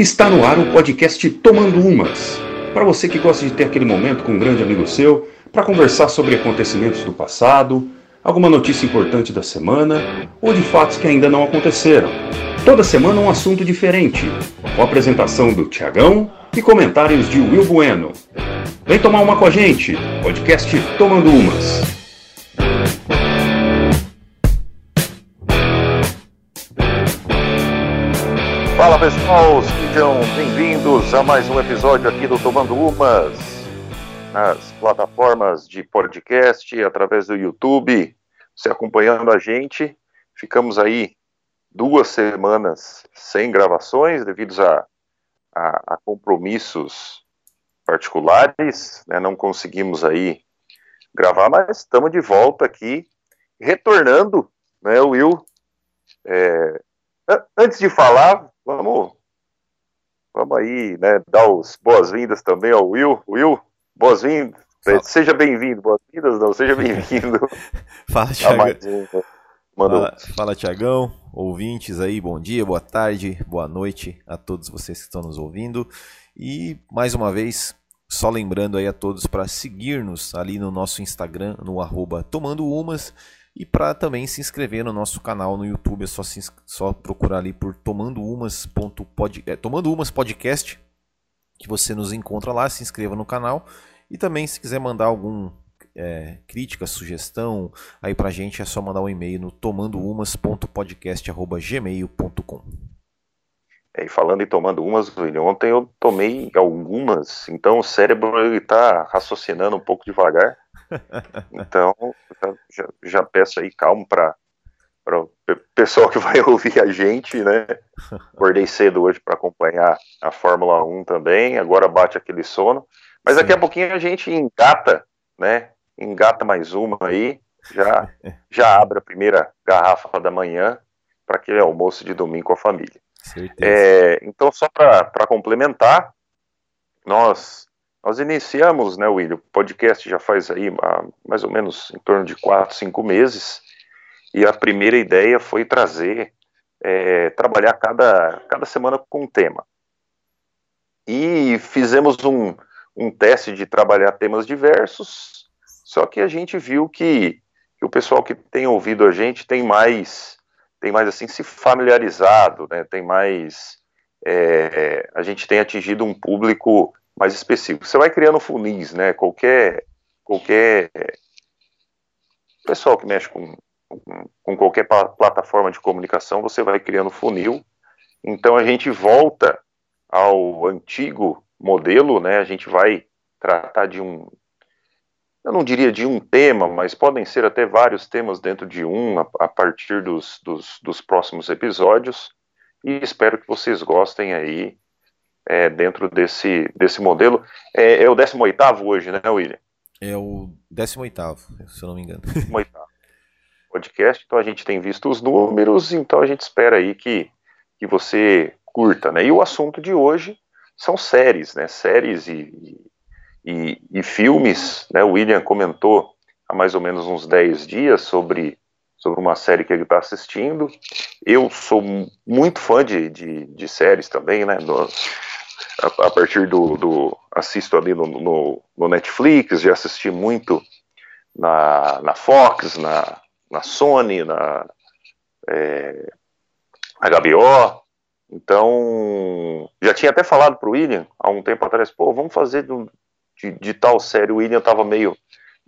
Está no ar o podcast Tomando Umas. Para você que gosta de ter aquele momento com um grande amigo seu, para conversar sobre acontecimentos do passado, alguma notícia importante da semana ou de fatos que ainda não aconteceram. Toda semana um assunto diferente, com apresentação do Tiagão e comentários de Will Bueno. Vem tomar uma com a gente, podcast Tomando Umas. Fala pessoal, sejam bem-vindos a mais um episódio aqui do Tomando Umas, nas plataformas de podcast, através do YouTube, você acompanhando a gente. Ficamos aí duas semanas sem gravações, devido a, a, a compromissos particulares, né? não conseguimos aí gravar, mas estamos de volta aqui, retornando, né, Will? É, antes de falar, Vamos, vamos aí, né, dar os boas-vindas também ao Will. Will, boas-vindas. Seja bem-vindo, boas-vindas, não, seja bem-vindo. fala, Tiagão. Um, fala, fala, Tiagão, ouvintes aí, bom dia, boa tarde, boa noite a todos vocês que estão nos ouvindo. E, mais uma vez, só lembrando aí a todos para seguir-nos ali no nosso Instagram, no arroba Tomando Umas, e para também se inscrever no nosso canal no YouTube, é só, se, só procurar ali por Tomando Umas, pod, é, Tomando Umas Podcast, que você nos encontra lá, se inscreva no canal. E também, se quiser mandar algum é, crítica, sugestão, aí pra gente é só mandar um e-mail no tomandoumas.podcast.gmail.com. É, e falando em tomando umas, ontem eu tomei algumas, então o cérebro está raciocinando um pouco devagar. Então, já, já peço aí calma para o pessoal que vai ouvir a gente, né? Acordei cedo hoje para acompanhar a Fórmula 1 também, agora bate aquele sono. Mas daqui a pouquinho a gente engata, né? Engata mais uma aí, já, já abre a primeira garrafa da manhã para aquele almoço de domingo com a família. É, então, só para complementar, nós nós iniciamos, né, William, o podcast já faz aí há mais ou menos em torno de quatro, cinco meses, e a primeira ideia foi trazer, é, trabalhar cada, cada semana com um tema. E fizemos um, um teste de trabalhar temas diversos, só que a gente viu que, que o pessoal que tem ouvido a gente tem mais, tem mais assim, se familiarizado, né, tem mais, é, a gente tem atingido um público mais específico. Você vai criando funis, né? Qualquer, qualquer pessoal que mexe com, com qualquer plataforma de comunicação, você vai criando funil. Então a gente volta ao antigo modelo, né? A gente vai tratar de um, eu não diria de um tema, mas podem ser até vários temas dentro de um a, a partir dos, dos, dos próximos episódios. E espero que vocês gostem aí é, dentro desse, desse modelo. É, é o 18 hoje, né, William? É o 18, se eu não me engano. 18 podcast, então a gente tem visto os números, então a gente espera aí que, que você curta, né? E o assunto de hoje são séries, né? Séries e, e, e filmes, né? O William comentou há mais ou menos uns 10 dias sobre, sobre uma série que ele está assistindo. Eu sou muito fã de, de, de séries também, né? A, a partir do, do, assisto ali no, no, no, Netflix, já assisti muito na, na Fox, na, na Sony, na é, HBO. Então, já tinha até falado para o William há um tempo atrás, pô, vamos fazer de, de tal série. O William estava meio,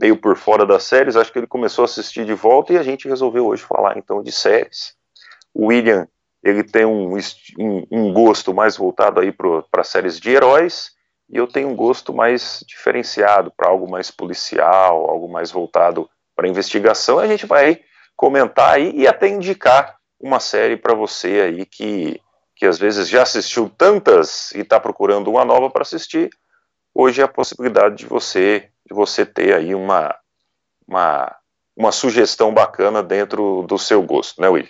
meio por fora das séries, acho que ele começou a assistir de volta e a gente resolveu hoje falar então de séries. O William ele tem um, um, um gosto mais voltado aí para séries de heróis, e eu tenho um gosto mais diferenciado para algo mais policial, algo mais voltado para investigação. A gente vai comentar aí e até indicar uma série para você aí que, que às vezes já assistiu tantas e está procurando uma nova para assistir. Hoje é a possibilidade de você de você ter aí uma, uma, uma sugestão bacana dentro do seu gosto, né, Will?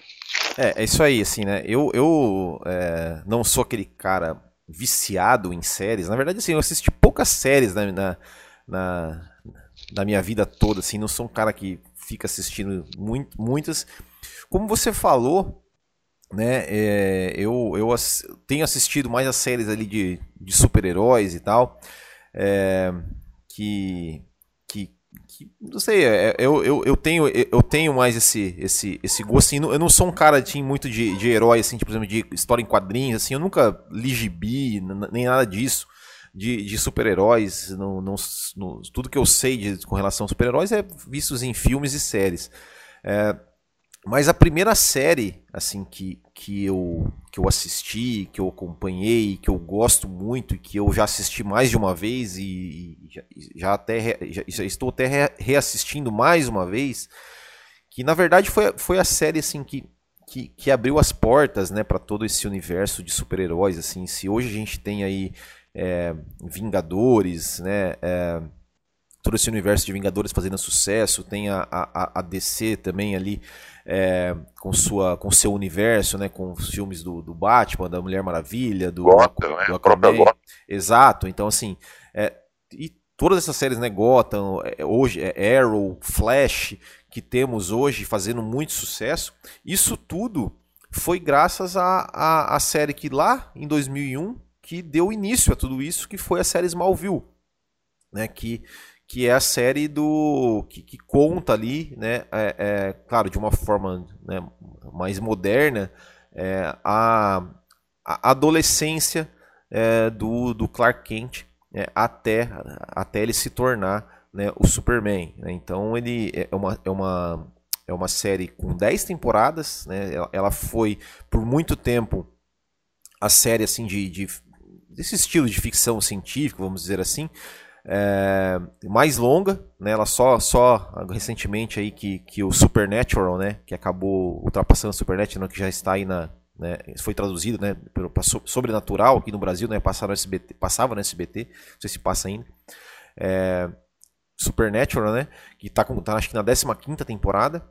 É, é isso aí, assim, né? Eu, eu é, não sou aquele cara viciado em séries. Na verdade, assim, eu assisti poucas séries na, na, na, na minha vida toda, assim. Não sou um cara que fica assistindo muito, muitas. Como você falou, né? É, eu, eu ass tenho assistido mais as séries ali de, de super-heróis e tal, é, que, que, que, não sei, é, eu, eu, eu, tenho, eu tenho mais esse, esse, esse gosto, assim, eu não sou um cara assim, muito de, de herói, assim, tipo, por exemplo, de história em quadrinhos, assim, eu nunca li gibi, nem nada disso, de, de super-heróis, no, no, no, tudo que eu sei de, com relação a super-heróis é vistos em filmes e séries. É, mas a primeira série, assim, que, que, eu, que eu assisti, que eu acompanhei, que eu gosto muito e que eu já assisti mais de uma vez e, e já, já, até já, já, estou até reassistindo mais uma vez, que na verdade foi, foi a série, assim, que, que, que abriu as portas, né, para todo esse universo de super-heróis, assim, se hoje a gente tem aí é, Vingadores, né, é, todo esse universo de Vingadores fazendo sucesso, tem a, a, a DC também ali é, com sua com seu universo, né, com os filmes do, do Batman, da Mulher Maravilha, do, Gotham, do, do Aquaman. Exato. Então assim, é, e todas essas séries, né, Gotham, é, hoje é Arrow, Flash, que temos hoje fazendo muito sucesso, isso tudo foi graças à a, a, a, série que lá em 2001 que deu início a tudo isso, que foi a série Smallville, né, que que é a série do que, que conta ali, né, é, é, claro, de uma forma né, mais moderna, é, a, a, adolescência é, do, do Clark Kent né, até, até ele se tornar né, o Superman. Né? Então ele é uma, é uma, é uma série com 10 temporadas, né? ela, ela foi por muito tempo a série assim de, de desse estilo de ficção científica, vamos dizer assim, é, mais longa, né? Ela só, só recentemente aí que, que o Supernatural, né? Que acabou ultrapassando o Supernatural, que já está aí na, né, foi traduzido, né? Para Sobrenatural aqui no Brasil, né? Passava no SBT, passava no SBT, não sei se passa ainda. É, Supernatural, né? Que está tá, acho que na 15 quinta temporada.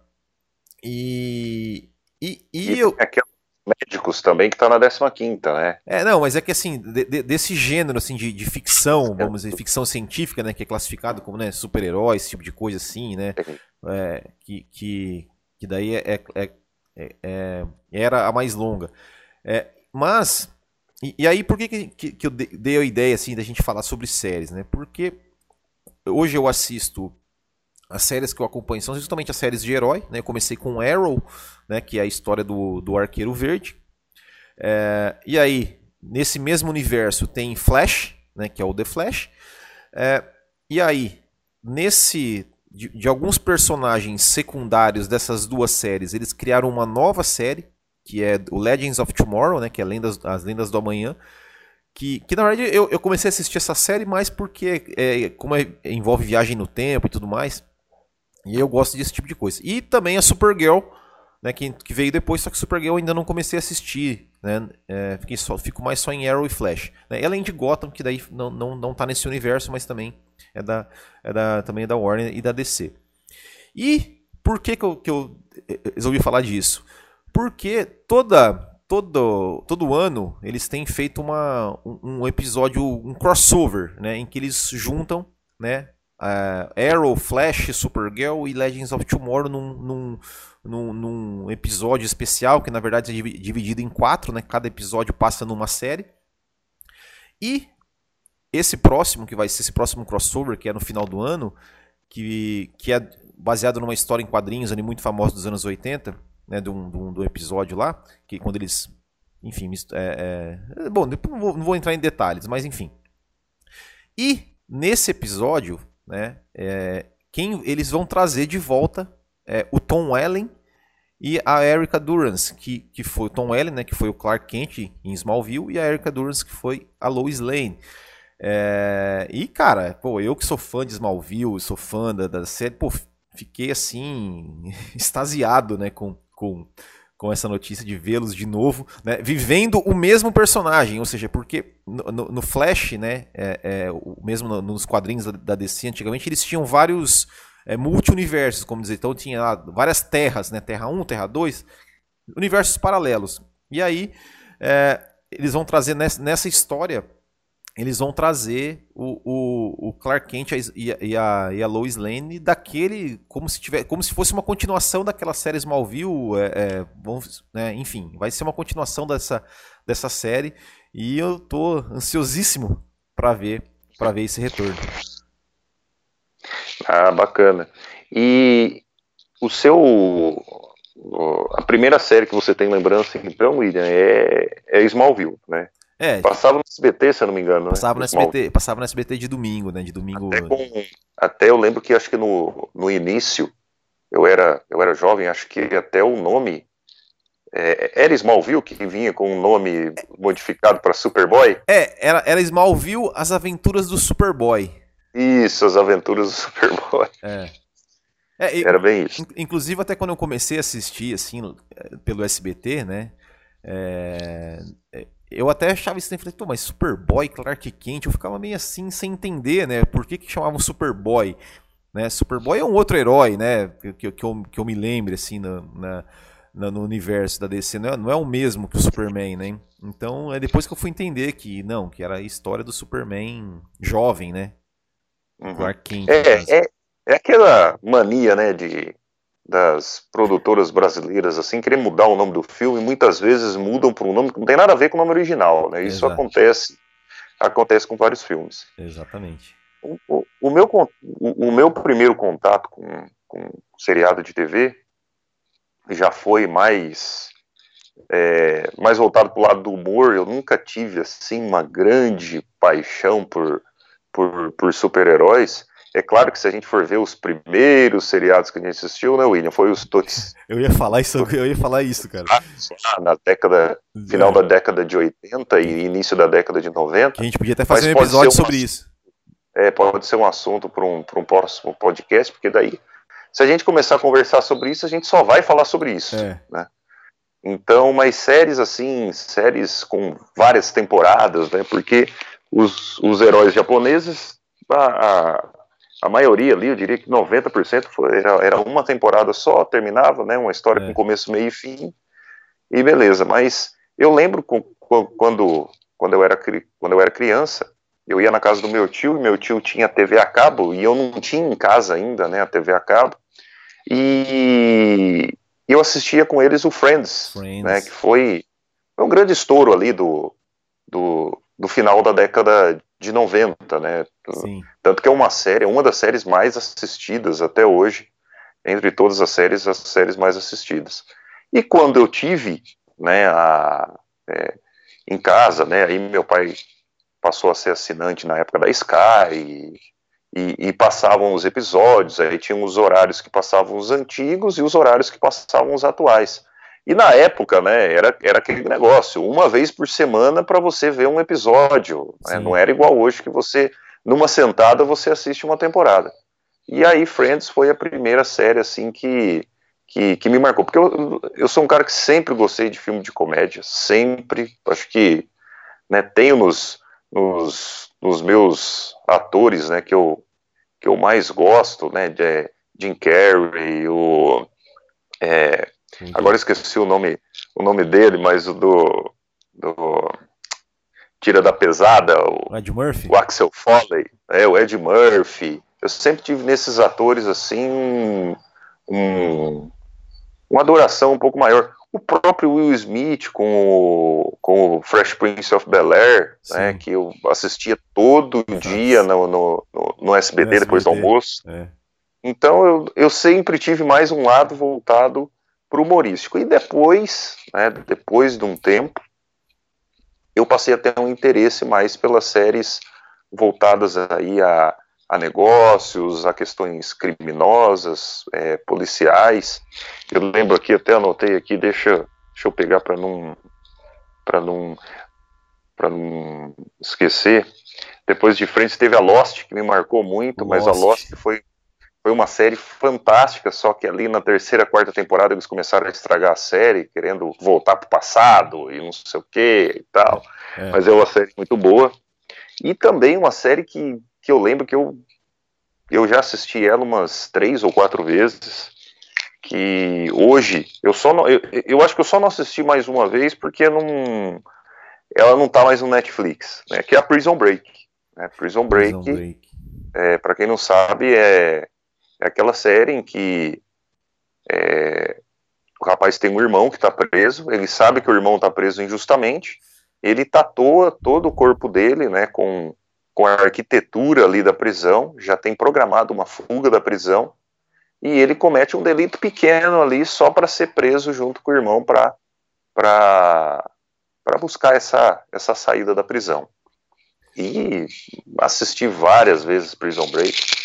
E, e, e, e eu... É que médicos também, que tá na 15 né? É, não, mas é que assim, de, de, desse gênero assim, de, de, ficção, vamos dizer, ficção científica, né? Que é classificado como né, super-herói, esse tipo de coisa assim, né? É, que, que, que daí é, é, é, é era a mais longa. É, mas, e, e, aí por que, que, que eu dei a ideia assim da gente falar sobre séries, né? Porque hoje eu assisto as séries que eu acompanho são justamente as séries de herói. Né? Eu comecei com Arrow, né? que é a história do, do Arqueiro Verde. É, e aí, nesse mesmo universo, tem Flash, né? que é o The Flash. É, e aí, nesse de, de, alguns personagens secundários dessas duas séries, eles criaram uma nova série, que é o Legends of Tomorrow, né? que é Lendas, as Lendas do Amanhã. Que, que na verdade eu, eu comecei a assistir essa série mais porque, é, como é, envolve viagem no tempo e tudo mais, e eu gosto desse tipo de coisa. E também a Supergirl, né, que, que veio depois, só que Supergirl ainda não comecei a assistir. Né, é, fiquei só, fico mais só em Arrow e Flash. Né, além de Gotham, que daí não, não, não tá nesse universo, mas também é da, é da, também é da Warner e da DC. E por que, que, eu, que eu eh, eh, resolvi falar disso? Porque toda, todo, todo ano eles têm feito uma, um, um episódio, um crossover, né, em que eles juntam né, uh, Arrow, Flash, Supergirl e Legends of Tomorrow num, num, num, num, episódio especial, que na verdade é dividido em quatro, né? Cada episódio passa numa série. E esse próximo, que vai ser esse próximo crossover, que é no final do ano, que, que é baseado numa história em quadrinhos ali muito famosa dos anos 80, né? De um episódio lá, que quando eles. Enfim, é, é, bom, não vou, não vou entrar em detalhes, mas enfim. E nesse episódio né? É, quem eles vão trazer de volta é o Tom Ellen e a Erica Durance, que, que foi o Tom Ellen, né, que foi o Clark Kent em Smallville, e a Erica Durance, que foi a Lois Lane. É, e, cara, pô, eu que sou fã de Smallville, sou fã da, da série, pô, fiquei assim, extasiado, né, com, com, com essa notícia de vê-los de novo, né, vivendo o mesmo personagem, ou seja, porque no, no, no Flash, né, é, é, o mesmo nos quadrinhos da, da, DC antigamente, eles tinham vários é, multi-universos, como dizer, então tinha lá várias terras, né, Terra 1, Terra 2, universos paralelos. E aí é, eles vão trazer nessa, nessa história eles vão trazer o, o, o Clark Kent e a, e, a, e a Lois Lane daquele como se tiver como se fosse uma continuação daquela série Smallville é, é, vamos, né, enfim vai ser uma continuação dessa, dessa série. E eu tô ansiosíssimo para ver para ver esse retorno. Ah bacana. E o seu a primeira série que você tem lembrança então William é, é Smallville né é. Passava no SBT, se eu não me engano. Passava, né? no SBT, passava no SBT de domingo, né? De domingo. Até, com, até eu lembro que acho que no, no início eu era, eu era jovem, acho que até o nome é, era Smallville que vinha com um nome modificado para Superboy? É, era, era Smallville, As Aventuras do Superboy. Isso, As Aventuras do Superboy. É. é era bem isso. Inclusive, até quando eu comecei a assistir, assim, pelo SBT, né? É, eu até achava isso, falei, mas Superboy, Clark Kent, eu ficava meio assim, sem entender, né? Por que, que chamavam Superboy? Né? Superboy é um outro herói, né? Que, que, eu, que eu me lembre, assim, na, na, no universo da DC. Não é, não é o mesmo que o Superman, né? Então, é depois que eu fui entender que, não, que era a história do Superman jovem, né? Uhum. Clark Kent. É, é, é aquela mania, né, de das produtoras brasileiras assim querer mudar o nome do filme muitas vezes mudam para um nome que não tem nada a ver com o nome original né? Isso Exato. acontece acontece com vários filmes. Exatamente. O, o, o meu o, o, meu primeiro contato com, com seriado de TV já foi mais é, mais voltado para o lado do humor. Eu nunca tive assim uma grande paixão por por, por super-heróis é claro que se a gente for ver os primeiros seriados que a gente assistiu, né, William, foi os dois. Eu ia falar isso, eu ia falar isso, cara. Ah, na década, final é. da década de 80 e início da década de 90. A gente podia até fazer um episódio sobre isso. É, pode ser um assunto para um, um próximo podcast, porque daí, se a gente começar a conversar sobre isso, a gente só vai falar sobre isso, é. né? Então, mas séries assim, séries com várias temporadas, né? Porque os, os heróis japoneses, a, a maioria ali, eu diria que 90% foi, era, era uma temporada só, terminava, né, uma história é. com começo, meio e fim, e beleza. Mas eu lembro quando, quando, eu era, quando eu era criança, eu ia na casa do meu tio, e meu tio tinha TV a cabo, e eu não tinha em casa ainda, né, a TV a cabo, e eu assistia com eles o Friends, Friends. né, que foi, foi um grande estouro ali do, do, do final da década de 90, né? Sim. Tanto que é uma série, uma das séries mais assistidas até hoje, entre todas as séries, as séries mais assistidas. E quando eu tive, né, a, é, em casa, né, aí meu pai passou a ser assinante na época da Sky, e, e, e, passavam os episódios, aí tinham os horários que passavam os antigos e os horários que passavam os atuais. E na época, né, era, era aquele negócio, uma vez por semana para você ver um episódio. Né? Não era igual hoje que você, numa sentada, você assiste uma temporada. E aí Friends foi a primeira série, assim, que, que, que me marcou. Porque eu, eu sou um cara que sempre gostei de filme de comédia, sempre. Acho que né, tenho nos, nos, nos meus atores, né, que eu, que eu mais gosto, né, de Jim Carrey, o... É, Entendi. Agora esqueci o nome, o nome dele, mas o do, do Tira da Pesada, o, Ed Murphy? o Axel Foley, é, o Ed Murphy. Eu sempre tive nesses atores assim um, uma adoração um pouco maior. O próprio Will Smith com o, com o Fresh Prince of Bel Air, né, que eu assistia todo Nossa. dia no, no, no, no SBT, depois do almoço. É. Então eu, eu sempre tive mais um lado voltado para o humorístico. E depois, né, depois de um tempo, eu passei a ter um interesse mais pelas séries voltadas aí a, a negócios, a questões criminosas, é, policiais. Eu lembro aqui, até anotei aqui, deixa, deixa eu pegar para não para não para não esquecer. Depois de frente teve a Lost que me marcou muito, Lost. mas a Lost foi foi uma série fantástica, só que ali na terceira, quarta temporada eles começaram a estragar a série, querendo voltar para o passado e não sei o que e tal. É. Mas é uma série muito boa. E também uma série que, que eu lembro que eu, eu já assisti ela umas três ou quatro vezes. Que hoje eu só não, eu, eu acho que eu só não assisti mais uma vez porque não ela não está mais no Netflix, né, que é a Prison Break. Né? Prison Break, Prison Break. É, para quem não sabe, é, é, aquela série em que é, o rapaz tem um irmão que está preso, ele sabe que o irmão está preso injustamente, ele tatua todo o corpo dele, né, com, com a arquitetura ali da prisão, já tem programado uma fuga da prisão, e ele comete um delito pequeno ali só para ser preso junto com o irmão para para buscar essa, essa saída da prisão. E assisti várias vezes Prison Break.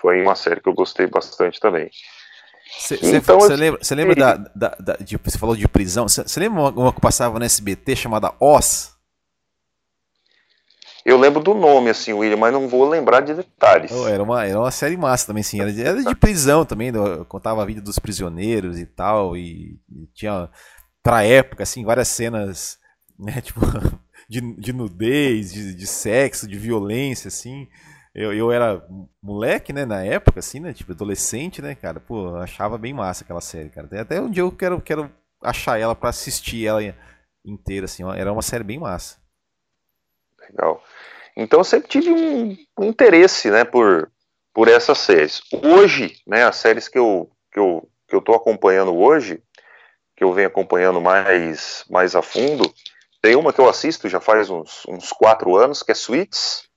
Foi uma série que eu gostei bastante também. Você então, lembra, cê lembra da, da, da de, você falou de prisão? Você lembra uma, uma, que passava no SBT chamada Oz? Eu lembro do nome, assim, William, mas não vou lembrar de detalhes. Oh, era, uma, era uma série massa também, sim. Era de, era de prisão também, contava a vida dos prisioneiros e tal. E, e tinha, pra época, assim, várias cenas, né, tipo, de, de nudez, de, de sexo, de violência, assim. Eu, eu era moleque, né, na época, assim, né, tipo, adolescente, né, cara, pô, achava bem massa aquela série, cara. Até um dia eu quero, quero achar ela para assistir ela inteira, assim, ó. era uma série bem massa. Legal. Então eu sempre tive um, um, interesse, né, por, por essas séries. Hoje, né, as séries que eu, que eu, que eu tô acompanhando hoje, que eu venho acompanhando mais, mais a fundo, tem uma que eu assisto já faz uns, uns quatro anos, que é Suits,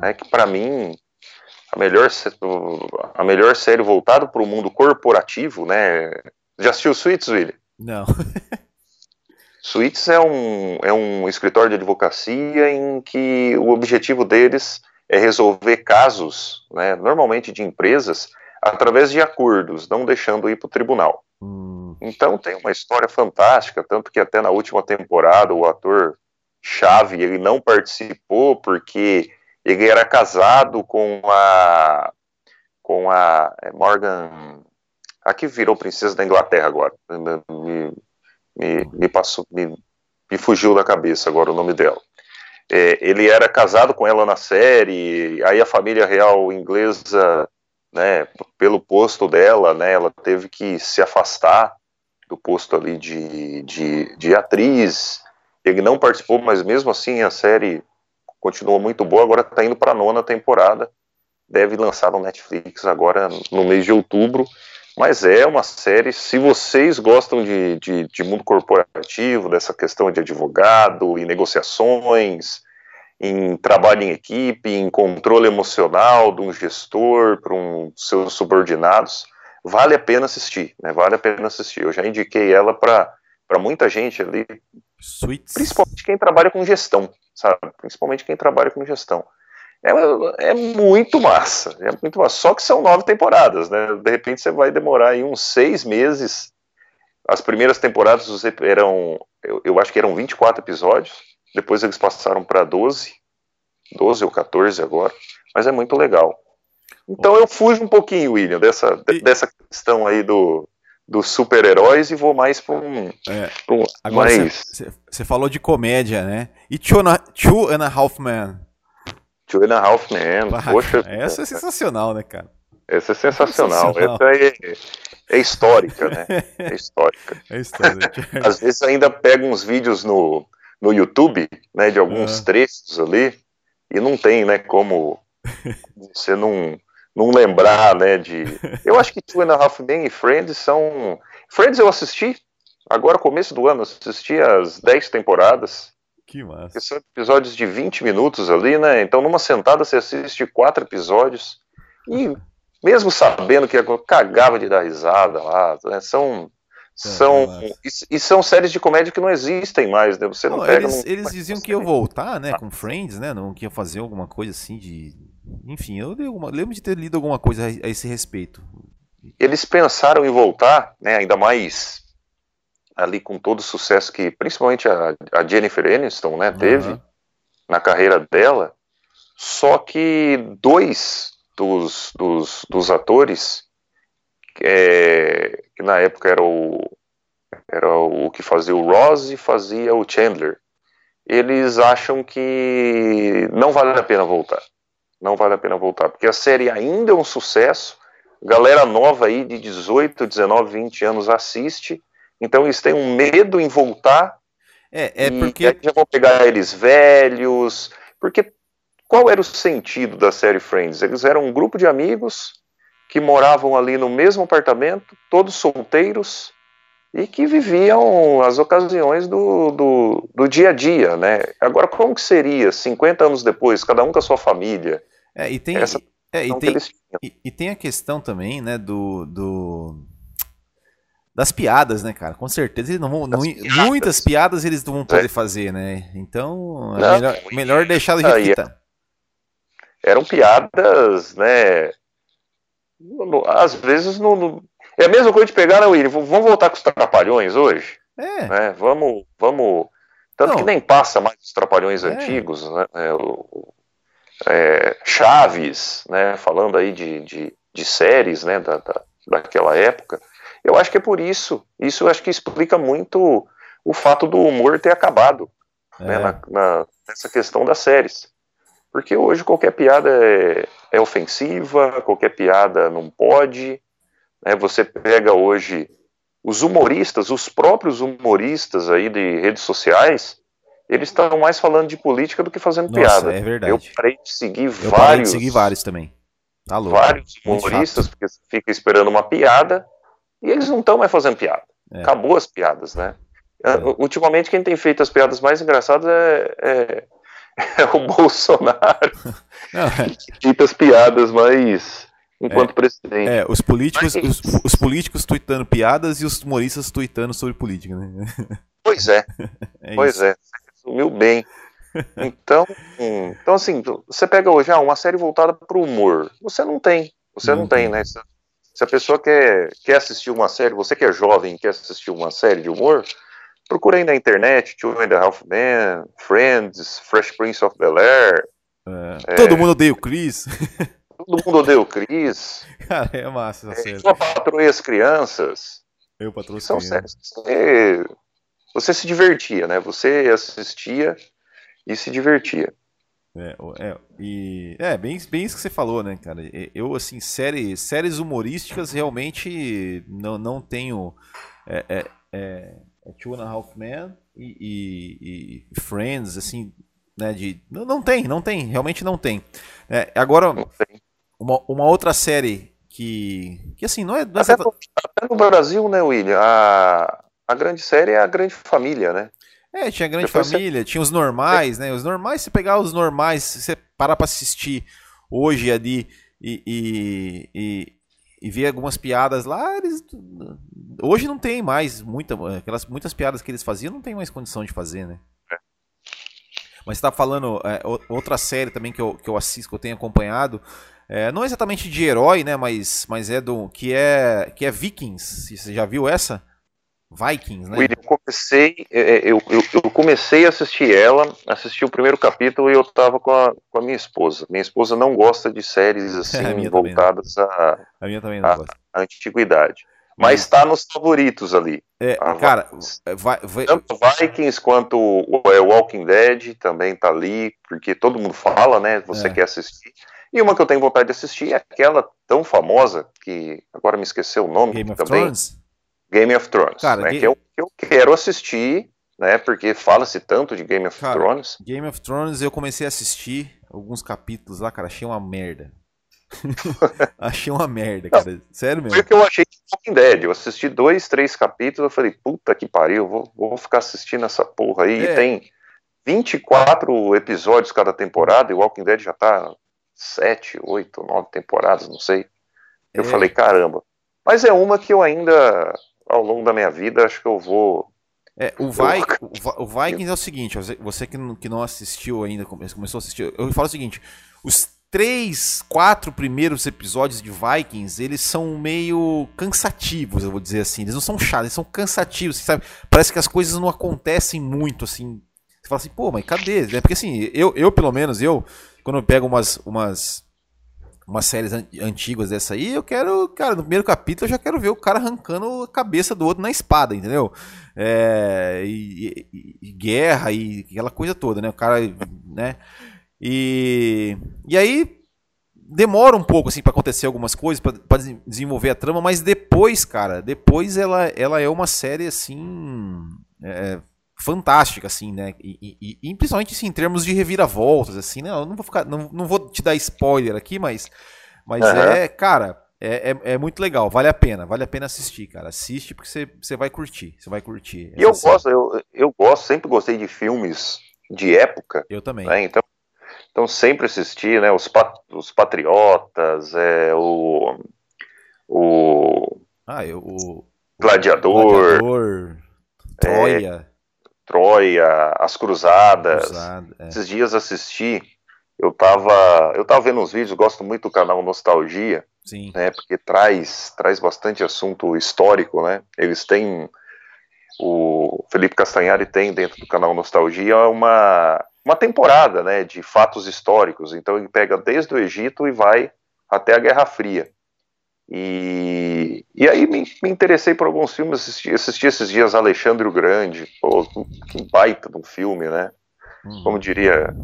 né, que para mim a melhor, a melhor série voltada para o mundo corporativo, né? Já assistiu Suits, William? Não. Suits é um, é um escritório de advocacia em que o objetivo deles é resolver casos, né, normalmente de empresas, através de acordos, não deixando ir para o tribunal. Hum. Então tem uma história fantástica, tanto que até na última temporada o ator chave ele não participou porque ele era casado com a com a é, Morgan, a que virou princesa da Inglaterra agora, me, me, me passou, me, me fugiu da cabeça agora o nome dela. É, ele era casado com ela na série, aí a família real inglesa né, pelo posto dela, né, ela teve que se afastar do posto ali de, de, de atriz. Ele não participou, mas mesmo assim a série continua muito boa. Agora está indo para a nona temporada. Deve lançar no Netflix agora no mês de outubro. Mas é uma série, se vocês gostam de, de, de mundo corporativo, dessa questão de advogado e negociações, em trabalho em equipe, em controle emocional de um gestor para um seus subordinados, vale a pena assistir, né? Vale a pena assistir. Eu já indiquei ela para muita gente ali, Sweets. principalmente quem trabalha com gestão, sabe? Principalmente quem trabalha com gestão. É, é muito massa, é muito massa. Só que são nove temporadas, né? De repente você vai demorar aí uns seis meses. As primeiras temporadas eram, eu, eu acho que eram 24 episódios depois eles passaram para 12, 12 ou 14 agora, mas é muito legal. Então eu fujo um pouquinho, William, dessa, e... dessa questão aí do, dos super-heróis e vou mais para um, é. um. Agora você falou de comédia, né? E Two and a, Half Men. Two and a Half Men. Poxa, essa é sensacional, né, cara? Essa é sensacional. sensacional. Essa é, é histórica, né? É histórica. É histórica. Às vezes ainda pega uns vídeos no, no YouTube, né, de alguns uhum. trechos ali, e não tem, né, como você não, não lembrar, né, de... Eu acho que Two and a Half Men e Friends são... Friends eu assisti, agora começo do ano, assisti as 10 temporadas. Que massa. são episódios de 20 minutos ali, né, então numa sentada você assiste quatro episódios, e mesmo sabendo que eu cagava de dar risada lá, né, são são e, e, são séries de comédia que não existem mais, né? Você não, não pega. Eles, eles diziam que iam voltar, né, com Friends, né? Não que iam fazer alguma coisa assim de. Enfim, eu lembro de ter lido alguma coisa a esse respeito. Eles pensaram em voltar, né? Ainda mais ali com todo o sucesso que, principalmente a, a Jennifer Aniston, né, teve uhum. na carreira dela. Só que dois dos, dos, dos atores é, que na época era o, era o que fazia o Ross e fazia o Chandler. Eles acham que não vale a pena voltar. Não vale a pena voltar, porque a série ainda é um sucesso. Galera nova aí de 18, 19, 20 anos assiste. Então eles têm um medo em voltar É, é porque. E já vão pegar eles velhos. Porque qual era o sentido da série Friends? Eles eram um grupo de amigos que moravam ali no mesmo apartamento, todos solteiros, e que viviam as ocasiões do, do, do, dia a dia, né? Agora, como que seria 50 anos depois, cada um com a sua família? É, e tem, Essa é, e, tem, e, e, tem a questão também, né, do, do das piadas, né, cara? Com certeza eles não vão. Não, piadas. Muitas piadas eles não vão poder é. fazer, né? Então, é melhor, melhor deixar do jeito que tá. Eram piadas, né? Às vezes não, é a mesma coisa de pegar, né, William? Vamos voltar com os trapalhões hoje? É. Né? Vamos, vamos. Tanto Não. que nem passa mais os trapalhões é. antigos, né? É, o, é, Chaves, né? Falando aí de, de, de séries, né? Da, da, daquela época. Eu acho que é por isso. Isso acho que explica muito o fato do humor ter acabado né? É. na, na, nessa questão das séries. Porque hoje qualquer piada é, é ofensiva, qualquer piada não pode. Né, você pega hoje os humoristas, os próprios humoristas aí de redes sociais, eles estão mais falando de política do que fazendo Nossa, piada. É verdade. Eu parei de seguir Eu vários. de seguir vários também. Tá louco. Vários humoristas, porque você fica esperando uma piada e eles não estão mais fazendo piada. É. Acabou as piadas, né? É. Ultimamente, quem tem feito as piadas mais engraçadas é, é, é o Bolsonaro. Não, é. as piadas mais enquanto é, presidente. É, os políticos, Mas... os, os, políticos tweetando piadas e os humoristas tweetando sobre política, né? Pois é. é pois isso. é. Resumiu bem. Então, então, assim, você pega hoje ah, uma série voltada para o humor. Você não tem. Você não, não tem, né? Se, a pessoa quer, quer assistir uma série, você que é jovem quer assistir uma série de humor, procura aí na internet, Two and a Half Men, Friends, Fresh Prince of Bel-Air. É. É... Todo mundo odeia o Chris. Todo mundo odeia o Cris. Cara, é massa essa série. Sua patroa e as crianças. Eu patrocinei. São séries. Você, se divertia, né? Você assistia e se divertia. É, é, e, é bem, bem isso que você falou, né, cara? Eu, assim, série, séries humorísticas realmente não, não tenho. É, é, é, é Two and a Half Men e, e, e Friends, assim, né? De, não, não tem, não tem, realmente não tem. É, agora, não tem. Uma, uma outra série que, que assim, não é. Não é até, no, até, no, Brasil, né, William? A, a grande série é a grande família, né? É, tinha a grande Depois família, você... tinha os normais, né? Os normais, se pegar os normais, se você parar pra assistir hoje ali e, e, e, e ver algumas piadas lá, eles. Hoje não tem mais muita, aquelas, muitas piadas que eles faziam, não tem mais condição de fazer, né? É. Mas você tá falando é, outra série também que eu, que eu assisto, que eu tenho acompanhado, é, não exatamente de herói, né? Mas, mas é do. que é. que é Vikings. Você já viu essa? Vikings, né? Eu comecei, é, é, eu, eu, eu, comecei a assistir ela, assisti o primeiro capítulo e eu tava com a, com a minha esposa. Minha esposa não gosta de séries assim voltadas à a, a, a antiguidade. Mas está nos favoritos ali. É, cara, vai, vai... tanto Vikings quanto o Walking Dead também tá ali, porque todo mundo fala, né? Você é. quer assistir. E uma que eu tenho vontade de assistir é aquela tão famosa, que agora me esqueceu o nome Game também. Thrones? Game of Thrones. Cara, né, Game... que, eu, que eu quero assistir, né? Porque fala-se tanto de Game of cara, Thrones. Game of Thrones eu comecei a assistir alguns capítulos lá, cara, achei uma merda. achei uma merda, cara. Não, Sério mesmo. Foi o que eu achei de Walking Dead. Eu assisti dois, três capítulos, eu falei, puta que pariu, vou, vou ficar assistindo essa porra aí. É. E tem 24 episódios cada temporada, e Walking Dead já tá sete, oito, nove temporadas, não sei. Eu é. falei, caramba. Mas é uma que eu ainda, ao longo da minha vida, acho que eu vou. É, o, Vi o Vikings é o seguinte, você que não, que não assistiu ainda, começou a assistir, eu falo o seguinte, os três, quatro primeiros episódios de Vikings, eles são meio cansativos, eu vou dizer assim, eles não são chatos, eles são cansativos, sabe? Parece que as coisas não acontecem muito, assim, você fala assim, pô, mas cadê? É porque assim, eu, eu pelo menos, eu, quando eu pego umas, umas, umas séries antigas dessa aí, eu quero, cara, no primeiro capítulo eu já quero ver o cara arrancando a cabeça do outro na espada, entendeu? É, e, e, e, guerra e aquela coisa toda, né? O cara, né? E, e aí demora um pouco assim para acontecer algumas coisas, para desenvolver a trama, mas depois, cara, depois ela, ela é uma série assim. É, fantástica, assim, né? E, e, e, principalmente assim, em termos de reviravoltas, assim, né? Eu não vou ficar, não, não vou te dar spoiler aqui, mas, mas uhum. é, cara, é, é, é, muito legal, vale a pena, vale a pena assistir, cara. Assiste porque você, você vai curtir, você vai curtir. E eu gosto, eu, eu gosto, sempre gostei de filmes de época. Eu também. Né? Então, então sempre assisti, né? Os, pat, os Patriotas, é, o, o. Ah, eu, o. Gladiador. Gladiador Troia. É, Troia, As Cruzadas. Cruzada, é. Esses dias assisti. Eu tava, eu tava vendo uns vídeos, gosto muito do canal Nostalgia, Sim. né? Porque traz, traz bastante assunto histórico, né? Eles têm o Felipe Castanhari tem dentro do canal Nostalgia uma uma temporada, né, de fatos históricos. Então ele pega desde o Egito e vai até a Guerra Fria. E, e aí me, me interessei por alguns filmes, assisti, assisti esses dias Alexandre o Grande, pô, que baita de um filme, né? Uhum. Como diria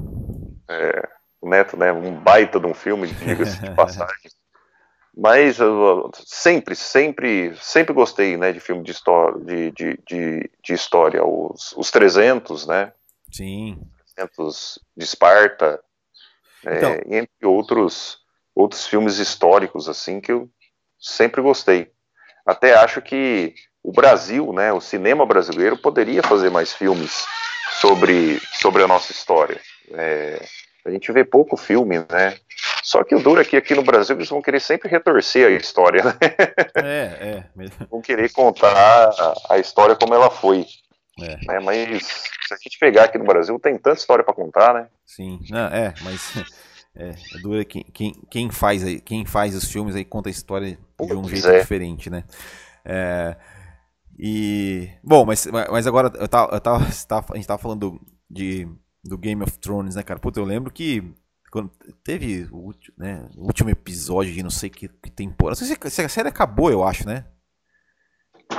é, o Neto, né? Um baita de um filme, diga-se de passagem. Mas eu, sempre, sempre, sempre gostei, né, de filme de história, de, de, de, de história. Os, os 300, né? Sim. 300 de Esparta, é, então... é, entre outros, outros filmes históricos, assim, que eu sempre gostei. Até acho que o Brasil, né, o cinema brasileiro, poderia fazer mais filmes sobre, sobre a nossa história. É, a gente vê pouco filme, né? Só que o duro é que aqui no Brasil eles vão querer sempre retorcer a história, né? É, é. Vão querer contar a, a história como ela foi. É. Né? Mas se a gente pegar aqui no Brasil, tem tanta história para contar, né? Sim, Não, é, mas é, é duro quem, quem, quem, faz, quem faz os filmes aí conta a história de um jeito é. diferente, né? É, e bom, mas, mas agora eu tava, eu tava, a gente tava falando de, do Game of Thrones, né, cara? Puta, eu lembro que quando teve o, né, o último episódio de não sei que, que temporada. Não sei se a série acabou, eu acho, né?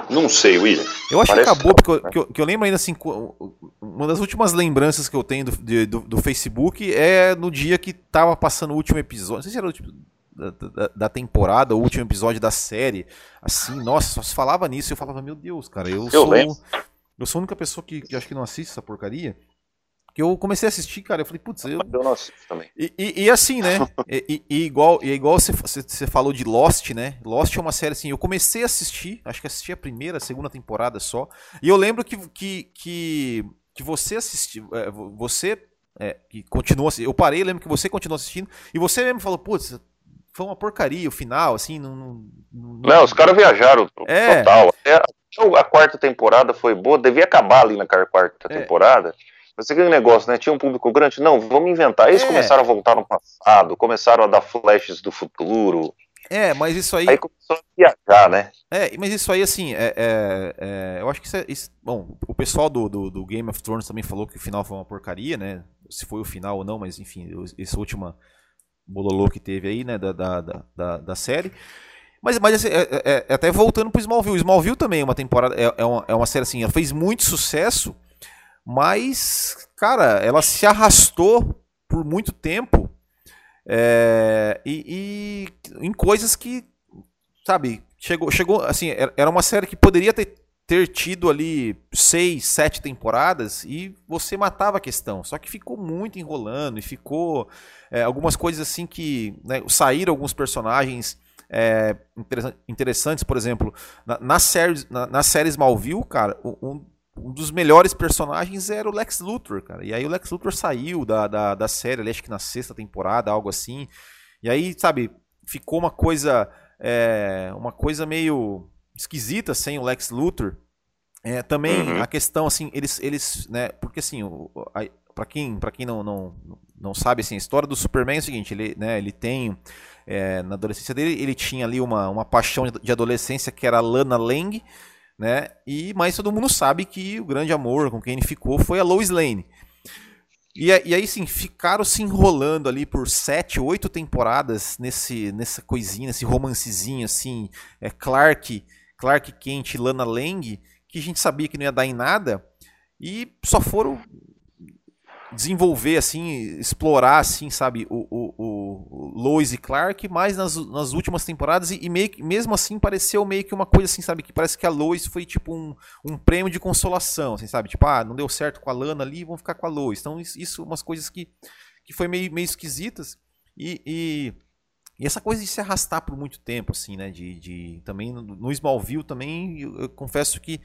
Não sei, William. Eu acho Parece que acabou, porque eu, que eu, que eu, lembro ainda assim, uma das últimas lembranças que eu tenho do, do, do, Facebook é no dia que tava passando o último episódio. Não sei se era o último da, da, da, temporada, o último episódio da série. Assim, nossa, só se falava nisso. Eu falava, meu Deus, cara, eu, eu sou. Lembro. Eu sou a única pessoa que, que acho que não assiste essa porcaria que eu comecei a assistir, cara, eu falei, putz, eu. Eu não assisto também. E, e, e assim, né? e, e, igual, e igual você, você falou de Lost, né? Lost é uma série assim, eu comecei a assistir, acho que assisti a primeira, a segunda temporada só. E eu lembro que, que, que, que você assistiu. É, você é, que continua Eu parei, lembro que você continuou assistindo, e você mesmo falou, putz, foi uma porcaria o final, assim, não. Não, não... não os caras viajaram é. total. a quarta temporada foi boa, devia acabar ali na quarta é. temporada. Mas aquele negócio, né? Tinha um público grande. Não, vamos inventar. Eles é. começaram a voltar no passado, começaram a dar flashes do futuro. É, mas isso aí. Aí começou a viajar, né? É, mas isso aí, assim, é, é, é eu acho que isso, é, isso Bom, o pessoal do, do, do, Game of Thrones também falou que o final foi uma porcaria, né? Se foi o final ou não, mas enfim, essa última bololô que teve aí, né, da, da, da, da série. Mas, mas assim, é, é, é, até voltando pro Smallville. O Smallville também é uma temporada. É, é, uma, é uma série assim, ela fez muito sucesso. Mas, cara, ela se arrastou por muito tempo é, e, e, em coisas que, sabe, chegou, chegou assim, era uma série que poderia ter, ter tido ali seis, sete temporadas e você matava a questão. Só que ficou muito enrolando e ficou é, algumas coisas assim que né, saíram alguns personagens é, interessantes, por exemplo, na, na série, na, na série Smallville, cara, um, um dos melhores personagens era o Lex Luthor, cara. E aí o Lex Luthor saiu da, da, da série, ali, acho que na sexta temporada, algo assim. E aí, sabe, ficou uma coisa. É, uma coisa meio esquisita sem o Lex Luthor. É, também uhum. a questão, assim, eles. eles né, porque assim, para quem, pra quem não, não, não sabe, assim, a história do Superman é o seguinte: ele, né, ele tem. É, na adolescência dele, ele tinha ali uma, uma paixão de adolescência que era a Lana Lang né? E mas todo mundo sabe que o grande amor com quem ele ficou foi a Lois Lane. E, e aí sim, ficaram se enrolando ali por sete, oito temporadas nesse nessa coisinha, nesse romancezinho assim, é Clark, Clark Kent, Lana Lang, que a gente sabia que não ia dar em nada e só foram desenvolver, assim, explorar, assim, sabe, o, o, o Lois e Clark, mais nas, nas últimas temporadas, e, e meio, mesmo assim pareceu meio que uma coisa assim, sabe, que parece que a Lois foi tipo um, um prêmio de consolação, assim, sabe, tipo, ah, não deu certo com a Lana ali, vamos ficar com a Lois. Então, isso, isso umas coisas que, que foi meio, meio esquisitas, e, e, e, essa coisa de se arrastar por muito tempo, assim, né, de, de também no, no Smallville também, eu, eu confesso que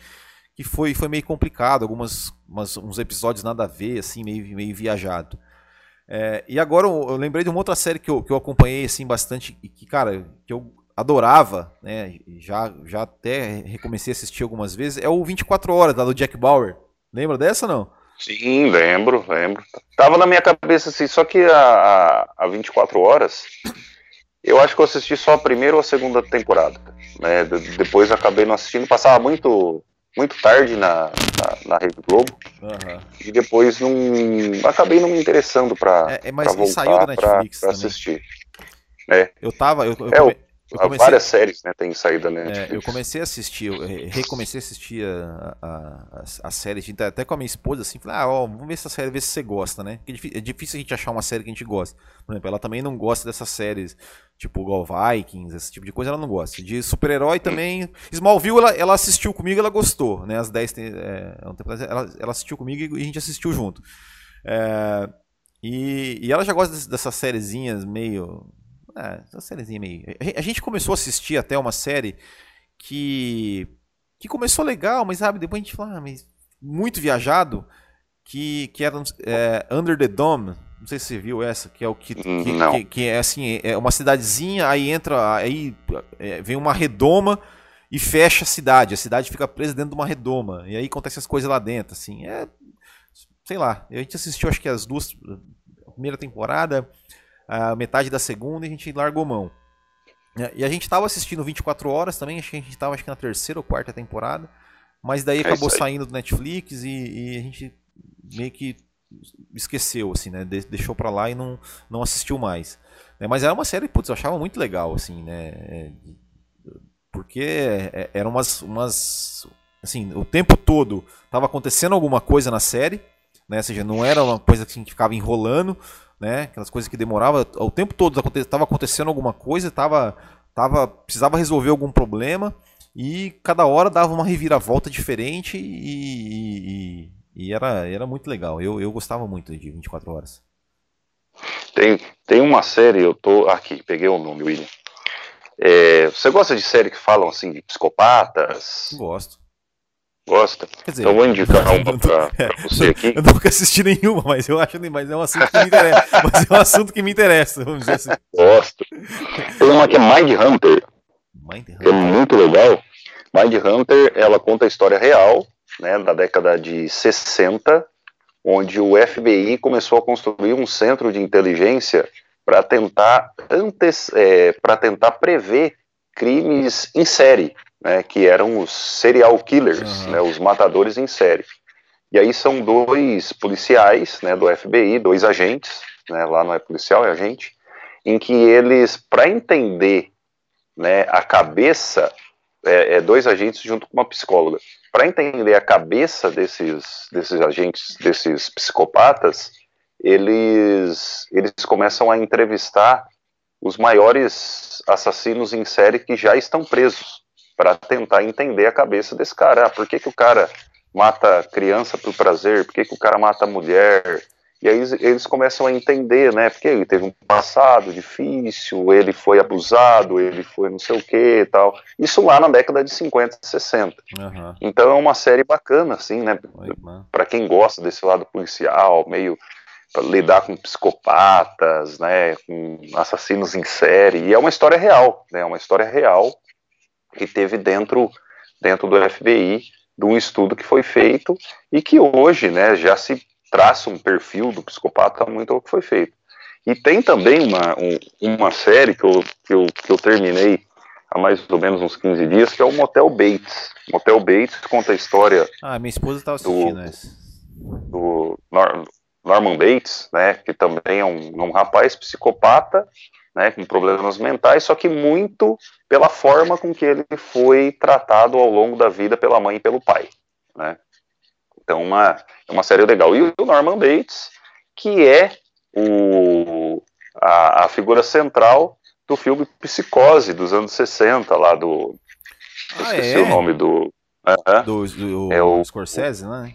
que foi, foi meio complicado, algumas umas, uns episódios nada a ver, assim, meio, meio viajado. É, e agora eu, eu, lembrei de uma outra série que eu, que eu acompanhei assim bastante e que, cara, que eu adorava, né? Já, já até recomecei a assistir algumas vezes, é o 24 Horas, da do Jack Bauer. Lembra dessa não? Sim, lembro, lembro. Tava na minha cabeça assim, só que a, a, a 24 Horas, eu acho que eu assisti só a primeira ou a segunda temporada. Né? Depois acabei não assistindo, passava muito muito tarde na, na, na Rede Globo. Uhum. E depois não. Acabei não me interessando pra, é, é mas pra voltar saiu da Netflix pra, pra assistir. É. Eu tava. Eu, eu, é, come... eu comecei... Várias séries né, têm saído da Netflix. É, eu comecei a assistir, eu recomecei a assistir a, a, a, a série, até com a minha esposa, assim, falei, ah, ó, vamos ver essa série, ver se você gosta, né? Porque é difícil a gente achar uma série que a gente gosta. Por exemplo, ela também não gosta dessas séries Tipo, igual Vikings, esse tipo de coisa ela não gosta. De super-herói também. Smallville ela, ela assistiu comigo ela gostou, né? As 10 é, ela, ela assistiu comigo e a gente assistiu junto. É, e, e ela já gosta dessas, dessas sériezinhas meio. É, essa sériezinha meio. A gente começou a assistir até uma série que. que começou legal, mas sabe, depois a gente fala, ah, mas muito viajado. Que, que era é, Under the Dome não sei se você viu essa, que é o que, que, que, que é assim, é uma cidadezinha, aí entra, aí é, vem uma redoma e fecha a cidade. A cidade fica presa dentro de uma redoma. E aí acontecem as coisas lá dentro, assim. É. Sei lá. A gente assistiu acho que as duas. A primeira temporada, a metade da segunda, e a gente largou mão. E a gente estava assistindo 24 horas também, acho que a gente estava acho que na terceira ou quarta temporada. Mas daí é acabou saindo do Netflix e, e a gente meio que esqueceu, assim, né? De deixou pra lá e não, não assistiu mais. É, mas era uma série, putz, eu achava muito legal, assim, né? É, porque é, eram umas, umas. Assim, o tempo todo tava acontecendo alguma coisa na série, né? Ou seja, não era uma coisa que a gente ficava enrolando, né? Aquelas coisas que demorava. O tempo todo estava acontecendo alguma coisa, tava, tava, precisava resolver algum problema. E cada hora dava uma reviravolta diferente e, e, e era, era muito legal. Eu, eu gostava muito de 24 horas. Tem, tem uma série, eu tô. Aqui, peguei o nome, William. É, você gosta de série que falam assim de psicopatas? Gosto. Gosta? Quer dizer, então vou indicar uma pra, pra você aqui. Eu nunca assisti nenhuma, mas eu acho mas é um assunto que me interessa. mas é um assunto que me interessa, vamos dizer assim. Gosto. Tem uma que é Mind Hunter. Mind Hunter. Que é muito legal. Mind Hunter, ela conta a história real né, da década de 60, onde o FBI começou a construir um centro de inteligência para tentar, antes, é, para tentar prever crimes em série, né, que eram os serial killers, uhum. né, os matadores em série. E aí são dois policiais né, do FBI, dois agentes, né, lá não é policial, é agente, em que eles, para entender né, a cabeça, é, é, dois agentes junto com uma psicóloga, para entender a cabeça desses, desses agentes, desses psicopatas, eles, eles começam a entrevistar os maiores assassinos em série que já estão presos, para tentar entender a cabeça desse cara. Ah, por que, que o cara mata criança por prazer? Por que, que o cara mata mulher? E aí eles começam a entender, né? Porque ele teve um passado difícil, ele foi abusado, ele foi não sei o que e tal. Isso lá na década de 50, 60. Uhum. Então é uma série bacana, assim, né? Para quem gosta desse lado policial, meio lidar com psicopatas, né? Com assassinos em série. E é uma história real, né? É uma história real que teve dentro, dentro do FBI de um estudo que foi feito e que hoje, né? Já se traça um perfil do psicopata muito ao que foi feito. E tem também uma, um, uma série que eu, que, eu, que eu terminei há mais ou menos uns 15 dias, que é o Motel Bates. Motel Bates conta a história. Ah, minha esposa estava assistindo do. Do Norman Bates, né, que também é um, um rapaz psicopata, né, com problemas mentais, só que muito pela forma com que ele foi tratado ao longo da vida pela mãe e pelo pai, né. Então, uma, é uma série legal. E o Norman Bates, que é o, a, a figura central do filme Psicose, dos anos 60, lá do. Ah, esqueci é? o nome do. Uh -huh. do, do é o Scorsese, né?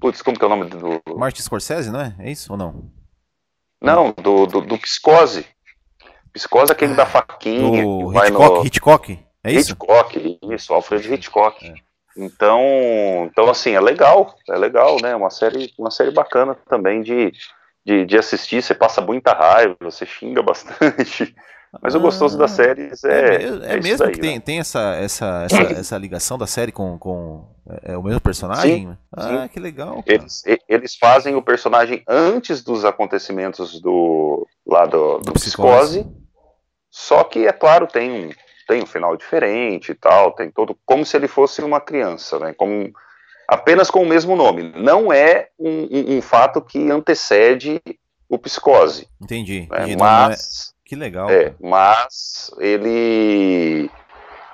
Putz, como que é o nome do. Martin Scorsese, não é? É isso ou não? Não, do, do, do Psicose. Psicose é aquele da faquinha. Do Hitchcock, no... Hitchcock? É isso? Hitchcock, isso, Alfred Hitchcock. É. Então, então, assim, é legal, é legal, né? Uma série, uma série bacana também de, de, de assistir. Você passa muita raiva, você xinga bastante. Mas ah, o gostoso das séries é. É, é, é mesmo daí, que tem, né? tem essa, essa, essa, essa, ligação da série com, com é, é o mesmo personagem? Sim, ah, sim. que legal. Eles, eles fazem o personagem antes dos acontecimentos do lá do, do, do psicose. psicose. Só que, é claro, tem um, tem um final diferente e tal, tem todo. Como se ele fosse uma criança, né? Como, apenas com o mesmo nome. Não é um, um, um fato que antecede o psicose. Entendi. Né? Mas. Que legal. É, mas ele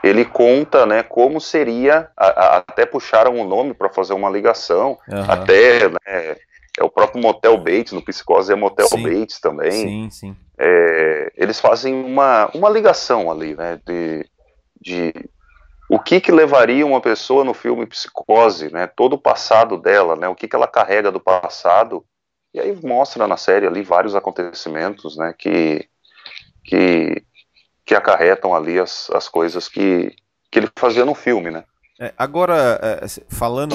ele conta, né, como seria, a, a, até puxaram o nome para fazer uma ligação, uhum. até, né, é o próprio Motel Bates, no Psicose é Motel sim. Bates também. Sim, sim. É, eles fazem uma, uma ligação ali, né, de, de o que que levaria uma pessoa no filme Psicose, né, todo o passado dela, né, o que que ela carrega do passado, e aí mostra na série ali vários acontecimentos, né, que que, que acarretam ali as, as coisas que, que ele fazia no filme, né? É, agora, é, falando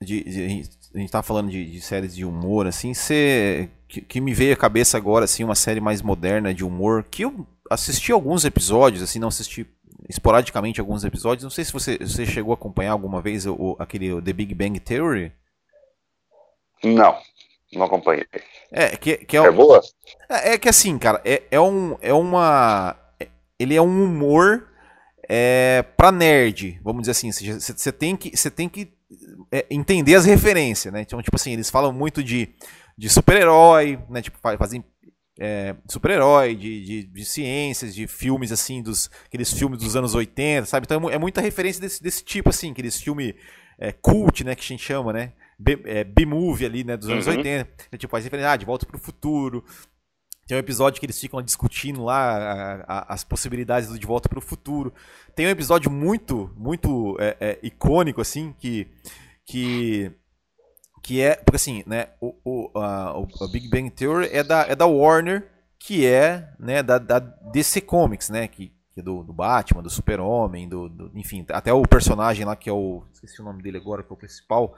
de, de, a gente tá falando de, de, séries de humor, assim, você que, que, me veio à cabeça agora, assim, uma série mais moderna de humor, que eu assisti alguns episódios, assim, não assisti esporadicamente alguns episódios, não sei se você, você chegou a acompanhar alguma vez o, aquele The Big Bang Theory. Não, não acompanhei. É, que, que é, é boa? É, é, que assim, cara, é, é, um, é uma. Ele é um humor é, pra nerd, vamos dizer assim. Você tem que, você tem que é, entender as referências, né? Então, tipo assim, eles falam muito de, de super-herói, né? Tipo, fazem é, super-herói, de, de, de, ciências, de filmes assim, dos aqueles filmes dos anos 80, sabe? Então é, é muita referência desse, desse tipo, assim, aqueles filmes é, cult, né, que a gente chama, né? É, B-movie ali, né, dos anos uhum. 80. É, tipo, faz referência, ah, de volta pro futuro. Tem um episódio que eles ficam discutindo lá a, a, as possibilidades do De Volta para o Futuro. Tem um episódio muito, muito é, é, icônico, assim, que, que, que é. Porque assim, né? O, o, a, o Big Bang Theory é da, é da Warner, que é né, da, da DC Comics, né? Que, que é do, do Batman, do Super-Homem, do, do, enfim, até o personagem lá que é o. Esqueci o nome dele agora, que é o principal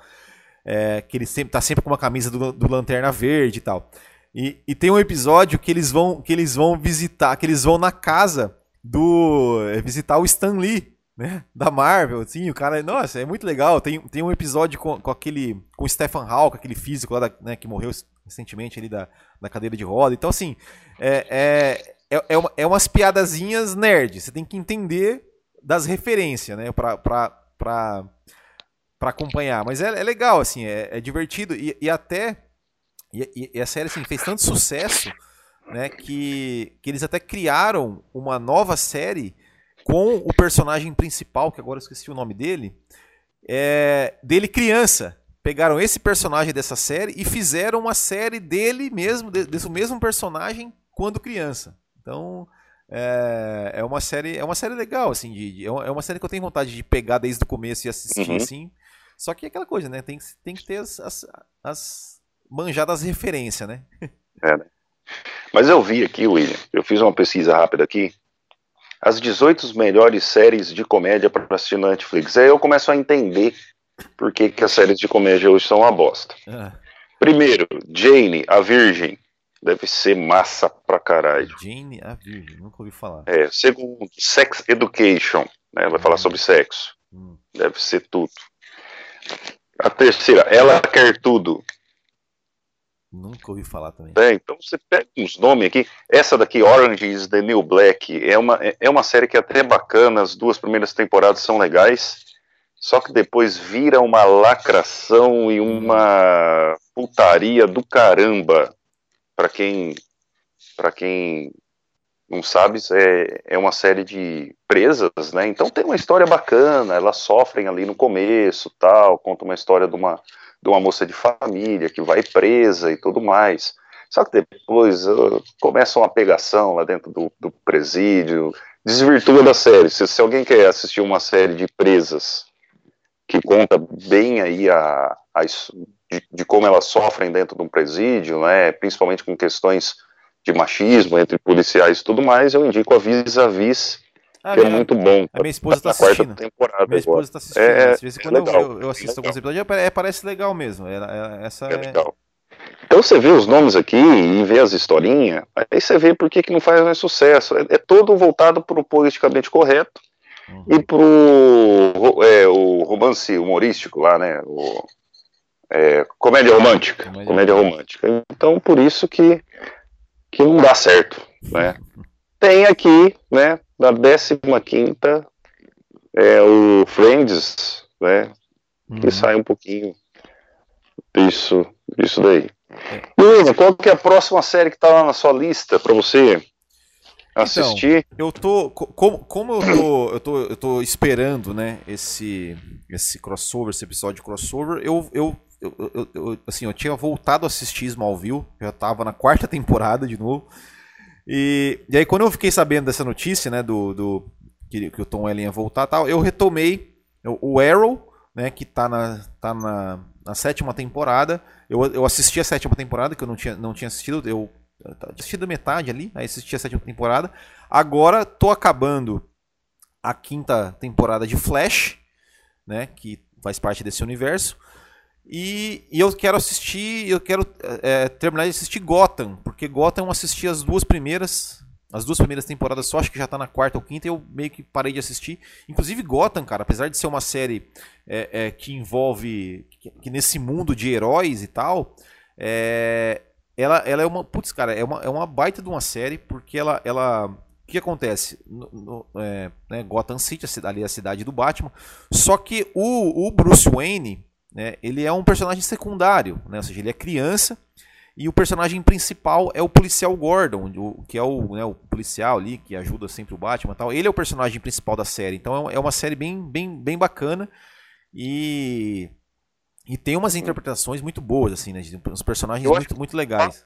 é, que ele sempre tá sempre com uma camisa do, do Lanterna Verde e tal. E, e, tem um episódio que eles vão que eles vão visitar, que eles vão na casa do é, visitar o Stan Lee, né, da Marvel, assim, o cara, nossa, é muito legal. Tem, tem um episódio com, com aquele com o Stephen Hawking, aquele físico lá da, né, que morreu recentemente ali da, da cadeira de roda. Então assim, é, é, é, é, uma, é umas piadazinhas nerd. Você tem que entender das referências, né, para para acompanhar. Mas é, é, legal, assim, é, é divertido e, e até. E, e, a série assim, fez tanto sucesso né, que, que eles até criaram uma nova série com o personagem principal, que agora eu esqueci o nome dele, é, dele criança. Pegaram esse personagem dessa série e fizeram uma série dele mesmo, desse mesmo personagem, quando criança. Então, é, é uma série é uma série legal assim de, de, é uma série que eu tenho vontade de pegar desde o começo e assistir uhum. assim só que é aquela coisa, né? Tem, tem que ter as, as, as manjadas referência, né? É, né? Mas eu vi aqui, William, eu fiz uma pesquisa rápida aqui, as 18 melhores séries de comédia para assistir na Netflix. Aí eu começo a entender por que, que as séries de comédia hoje são uma bosta. Ah. Primeiro, Jane, a Virgem. Deve ser massa pra caralho. Jane, a Virgem, nunca ouvi falar. É, segundo, Sex Education, né? Vai hum. falar sobre sexo. Hum. Deve ser tudo. A terceira, ela quer tudo. Nunca ouvi falar também. É, então você pega uns nomes aqui. Essa daqui, Orange is the New Black, é uma, é uma série que é até bacana. As duas primeiras temporadas são legais. Só que depois vira uma lacração e uma putaria do caramba. Para quem, para quem não sabe, é, é uma série de presas, né? Então tem uma história bacana, elas sofrem ali no começo, tal, conta uma história de uma, de uma moça de família que vai presa e tudo mais. Só que depois uh, começa uma pegação lá dentro do, do presídio, desvirtua da série. Se, se, alguém quer assistir uma série de presas que conta bem aí a, a de, de, como elas sofrem dentro de um presídio, né, principalmente com questões de machismo entre policiais e tudo mais, eu indico a Vis-a-Vis, ah, que é muito bom. A minha esposa está assistindo. Temporada minha esposa está assistindo. É, vezes, é quando legal, eu, eu, assisto é alguns episódios, é, parece legal mesmo. É, é, essa é, legal. Então você vê os nomes aqui e vê as historinhas, aí você vê por que, que não faz mais sucesso. É, é todo voltado para o politicamente correto uhum. e para o romance humorístico lá, né? O, comédia romântica. Comédia, comédia romântica. Então, por isso que que não dá certo, né? Tem aqui, né, da 15 quinta é o Friends, né, que uhum. sai um pouquinho disso, disso daí. Luísa, qual que é a próxima série que tá lá na sua lista para você assistir? Então, eu tô, como, como eu tô, eu tô, eu tô esperando, né, esse, esse crossover, esse episódio crossover, eu, eu eu, eu, eu, assim, eu tinha voltado a assistir Smallville, já tava na quarta temporada de novo. E, e aí quando eu fiquei sabendo dessa notícia, né, do, do que, que o Tom Welling ia voltar tal, eu retomei o Arrow, né, que tá na, tá na, na sétima temporada. Eu, eu assisti a sétima temporada, que eu não tinha, não tinha assistido, eu assisti da metade ali, aí assisti a sétima temporada. Agora tô acabando a quinta temporada de Flash, né, que faz parte desse universo. E, e, eu quero assistir, eu quero é, terminar de assistir Gotham, porque Gotham eu assisti as duas primeiras, as duas primeiras temporadas só, acho que já tá na quarta ou quinta, e eu meio que parei de assistir. Inclusive Gotham, cara, apesar de ser uma série é, é, que envolve, que, que, nesse mundo de heróis e tal, é, ela, ela é uma, putz, cara, é uma, é uma baita de uma série, porque ela, ela o que acontece? No, no, é, né, Gotham City, ali é a cidade do Batman. Só que o, o Bruce Wayne, né, ele é um personagem secundário, né, ou seja, ele é criança e o personagem principal é o policial Gordon, que é o, né, o policial ali que ajuda sempre o Batman, tal. Ele é o personagem principal da série, então é, é uma série bem, bem, bem bacana e e tem umas interpretações muito boas assim, né, uns personagens muito, muito legais.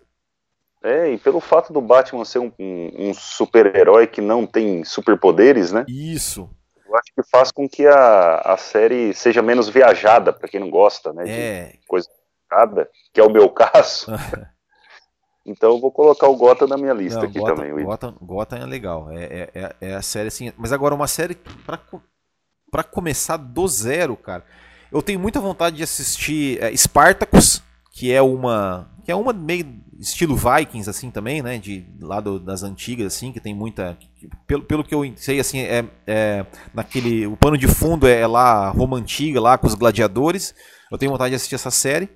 É, e pelo fato do Batman ser um, um, um super-herói que não tem superpoderes, né? Isso eu acho que faz com que a, a série seja menos viajada, para quem não gosta, né? É. De coisa viajada, que é o meu caso. então eu vou colocar o Gotham na minha lista não, aqui Gotham, também. Gotham, Gotham é legal. É, é, é, é a série assim. Mas agora, uma série para pra começar do zero, cara. Eu tenho muita vontade de assistir é, Spartacus, que é uma. Que é uma meio estilo Vikings, assim, também, né? De lado das antigas, assim, que tem muita. Pelo, pelo que eu sei, assim, é, é naquele. O pano de fundo é lá Roma antiga, lá com os gladiadores. Eu tenho vontade de assistir essa série.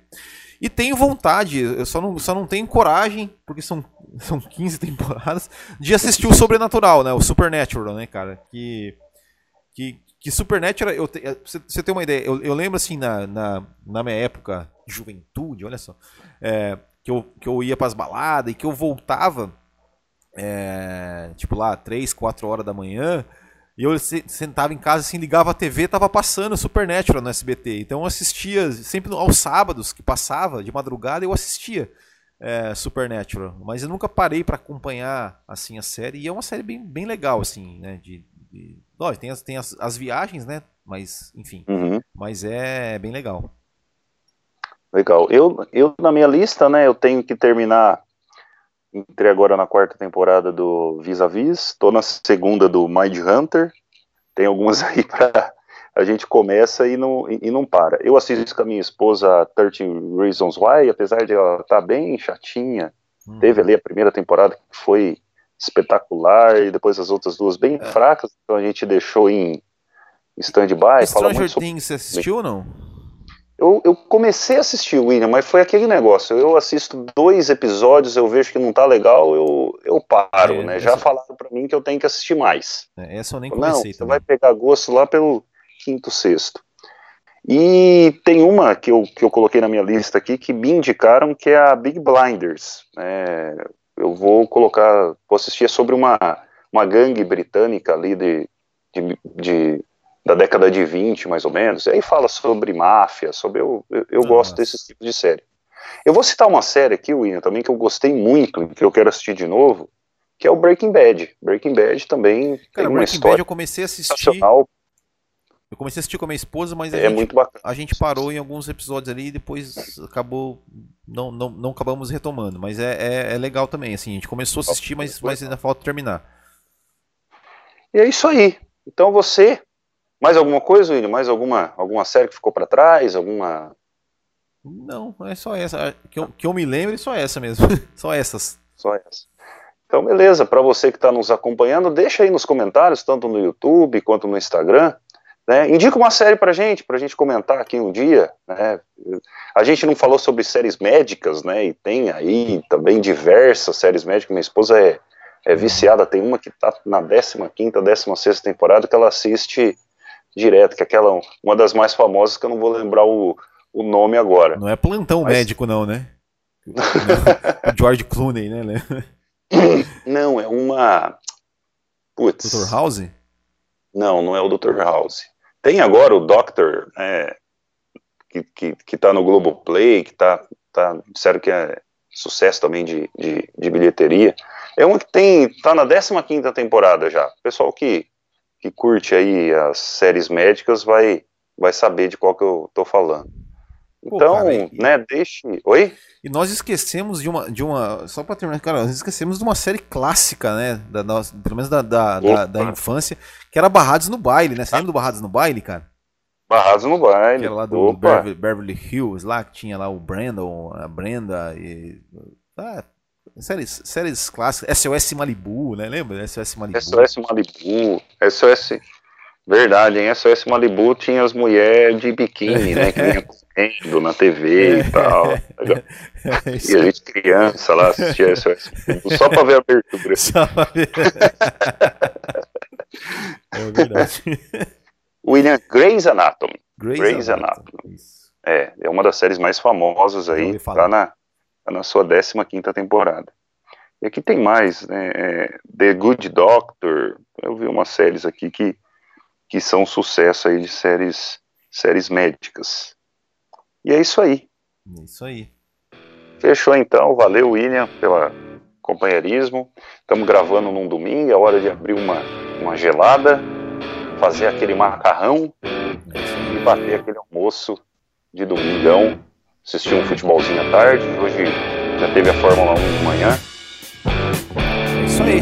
E tenho vontade, eu só não, só não tenho coragem, porque são, são 15 temporadas, de assistir o Sobrenatural, né? O Supernatural, né, cara? Que. Que, que Supernatural, eu você, você tem uma ideia, eu, eu lembro assim, na, na, na minha época de juventude, olha só. É, que eu, que eu ia pras baladas e que eu voltava, é, tipo lá, 3, 4 horas da manhã, e eu sentava em casa assim, ligava a TV, tava passando Supernatural no SBT. Então eu assistia, sempre aos sábados que passava, de madrugada, eu assistia é, Supernatural. Mas eu nunca parei para acompanhar assim a série, e é uma série bem, bem legal, assim, né? De, de... Lógico, tem, as, tem as, as viagens, né? Mas, enfim. Uhum. Mas é bem legal. Legal. Eu, eu, na minha lista, né, eu tenho que terminar. Entrei agora na quarta temporada do Vis a Vis, tô na segunda do Mind Hunter. Tem algumas aí para a gente começa e não, e não para. Eu assisto com a minha esposa 13 Reasons Why, apesar de ela estar tá bem chatinha. Hum. Teve ali a primeira temporada que foi espetacular e depois as outras duas bem é. fracas, então a gente deixou em stand-by. Stranger Things, você assistiu ou não? Eu, eu, comecei a assistir o William, mas foi aquele negócio. Eu assisto dois episódios, eu vejo que não tá legal, eu, eu paro, é, né? Já falaram para mim que eu tenho que assistir mais. É, essa eu nem comecei. Não, você vai pegar gosto lá pelo quinto, sexto. E tem uma que eu, que eu coloquei na minha lista aqui que me indicaram que é a Big Blinders. É, eu vou colocar, vou assistir é sobre uma, uma gangue britânica ali de, de, de da década de 20, mais ou menos, e aí fala sobre máfia, sobre, eu, eu, eu gosto desses tipos de série. Eu vou citar uma série aqui, William, também que eu gostei muito, que eu quero assistir de novo, que é o Breaking Bad. Breaking Bad também Cara, tem uma Breaking história Bad eu comecei a assistir. Eu comecei a assistir com a minha esposa, mas a, é gente, muito bacana. a gente parou em alguns episódios ali e depois acabou. Não, não, não acabamos retomando. Mas é, é, é legal também. Assim, a gente começou a assistir, mas, mas ainda falta terminar. E é isso aí. Então você. Mais alguma coisa, William? Mais alguma, alguma série que ficou para trás? Alguma. Não, é só essa. Que eu, que eu me lembre, só essa mesmo. só essas. Só essa. Então, beleza. Para você que está nos acompanhando, deixa aí nos comentários, tanto no YouTube quanto no Instagram. Né? Indica uma série para gente, para a gente comentar aqui um dia. Né? A gente não falou sobre séries médicas, né? E tem aí também diversas séries médicas. Minha esposa é, é viciada, tem uma que está na 15 16 temporada que ela assiste direto, que é aquela, uma das mais famosas que eu não vou lembrar o, o nome agora. Não é plantão Mas... médico, não, né? George Clooney, né? Não, é uma. Putz. Dr. House? Não, não é o Dr. House. Tem agora o Doctor, é, que, que, que tá no Globoplay, que tá, tá, disseram que é sucesso também de, de, de bilheteria. É uma que tem, tá na 15 temporada já. Pessoal que, que curte aí as séries médicas vai, vai saber de qual que eu tô falando. Então, Pô, cara, e... né, deixe. Oi? E nós esquecemos de uma. De uma só pra terminar, cara, nós esquecemos de uma série clássica, né? Da nossa, pelo menos da, da, da, da, infância, que era Barrados no Baile, né? Você lembra do Barrados no Baile, cara? Barrados no Baile. Que era lá do Beverly, Beverly, Hills, lá que tinha lá o Brandon, a Brenda e. Ah, séries, séries clássicas. SOS Malibu, né? Lembra? SOS Malibu. SOS Malibu. SOS. Verdade, em SOS Malibu tinha as mulheres de biquíni, né? Que vinha correndo na TV e tal. É e a gente criança lá assistia SOS Malibu só pra ver a abertura. Só pra ver. é verdade. William Grey's Anatomy. Grey's, Grey's Anatomy. Anatomy. É, é uma das séries mais famosas aí, tá na, tá na sua 15 quinta temporada. E aqui tem mais, né? É, The Good Doctor. Eu vi umas séries aqui que que são sucesso aí de séries, séries médicas. E é isso aí. É isso aí. Fechou então, valeu William pelo companheirismo. Estamos gravando num domingo, é hora de abrir uma, uma gelada, fazer aquele macarrão e bater aquele almoço de domingão, assistir um futebolzinho à tarde. Hoje já teve a Fórmula 1 de manhã. É isso aí.